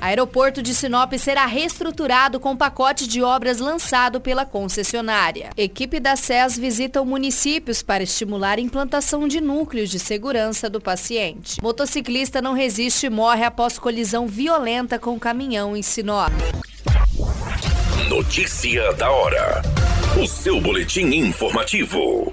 Aeroporto de Sinop será reestruturado com pacote de obras lançado pela concessionária. Equipe da SES visita municípios para estimular a implantação de núcleos de segurança do paciente. Motociclista não resiste e morre após colisão violenta com caminhão em Sinop. Notícia da hora. O seu boletim informativo.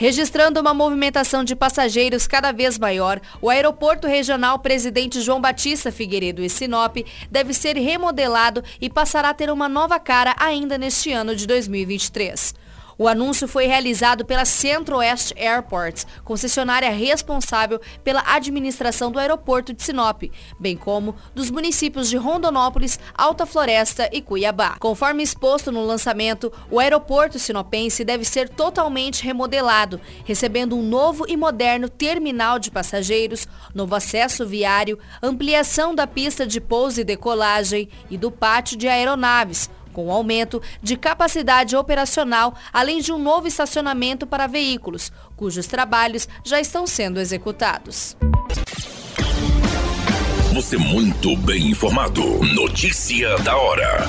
Registrando uma movimentação de passageiros cada vez maior, o Aeroporto Regional Presidente João Batista Figueiredo e Sinop deve ser remodelado e passará a ter uma nova cara ainda neste ano de 2023. O anúncio foi realizado pela Centro-Oeste Airports, concessionária responsável pela administração do aeroporto de Sinop, bem como dos municípios de Rondonópolis, Alta Floresta e Cuiabá. Conforme exposto no lançamento, o aeroporto sinopense deve ser totalmente remodelado, recebendo um novo e moderno terminal de passageiros, novo acesso viário, ampliação da pista de pouso e decolagem e do pátio de aeronaves, com aumento de capacidade operacional, além de um novo estacionamento para veículos, cujos trabalhos já estão sendo executados. Você muito bem informado. Notícia da hora.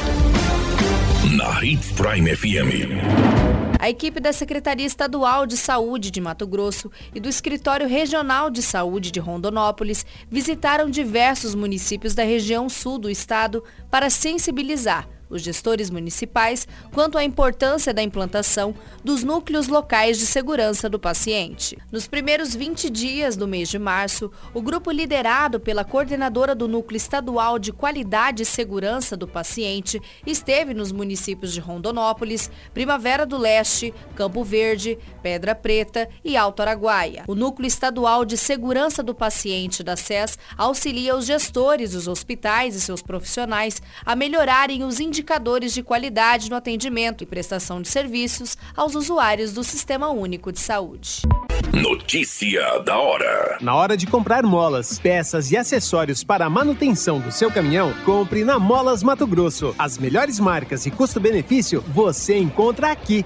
Na Hits Prime FM. A equipe da Secretaria Estadual de Saúde de Mato Grosso e do Escritório Regional de Saúde de Rondonópolis visitaram diversos municípios da região sul do estado para sensibilizar os gestores municipais quanto à importância da implantação dos núcleos locais de segurança do paciente. Nos primeiros 20 dias do mês de março, o grupo liderado pela coordenadora do Núcleo Estadual de Qualidade e Segurança do Paciente esteve nos municípios de Rondonópolis, Primavera do Leste, Campo Verde, Pedra Preta e Alto Araguaia. O Núcleo Estadual de Segurança do Paciente da SES auxilia os gestores dos hospitais e seus profissionais a melhorarem os indicadores indicadores de qualidade no atendimento e prestação de serviços aos usuários do Sistema Único de Saúde. Notícia da hora. Na hora de comprar molas, peças e acessórios para a manutenção do seu caminhão, compre na Molas Mato Grosso. As melhores marcas e custo-benefício você encontra aqui.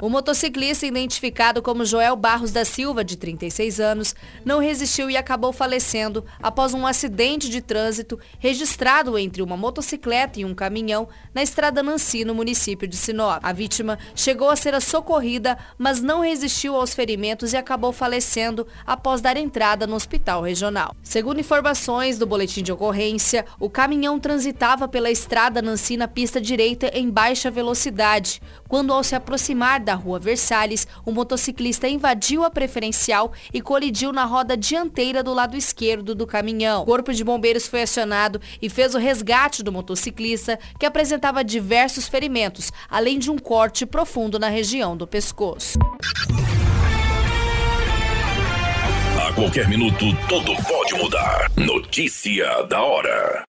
O motociclista, identificado como Joel Barros da Silva, de 36 anos, não resistiu e acabou falecendo após um acidente de trânsito registrado entre uma motocicleta e um caminhão na estrada Nancy, no município de Sinop. A vítima chegou a ser socorrida, mas não resistiu aos ferimentos e acabou falecendo após dar entrada no hospital regional. Segundo informações do boletim de ocorrência, o caminhão transitava pela estrada Nancy na pista direita em baixa velocidade, quando ao se aproximar da rua Versalhes, o motociclista invadiu a preferencial e colidiu na roda dianteira do lado esquerdo do caminhão. O corpo de bombeiros foi acionado e fez o resgate do motociclista, que apresentava diversos ferimentos, além de um corte profundo na região do pescoço. A qualquer minuto, tudo pode mudar. Notícia da hora.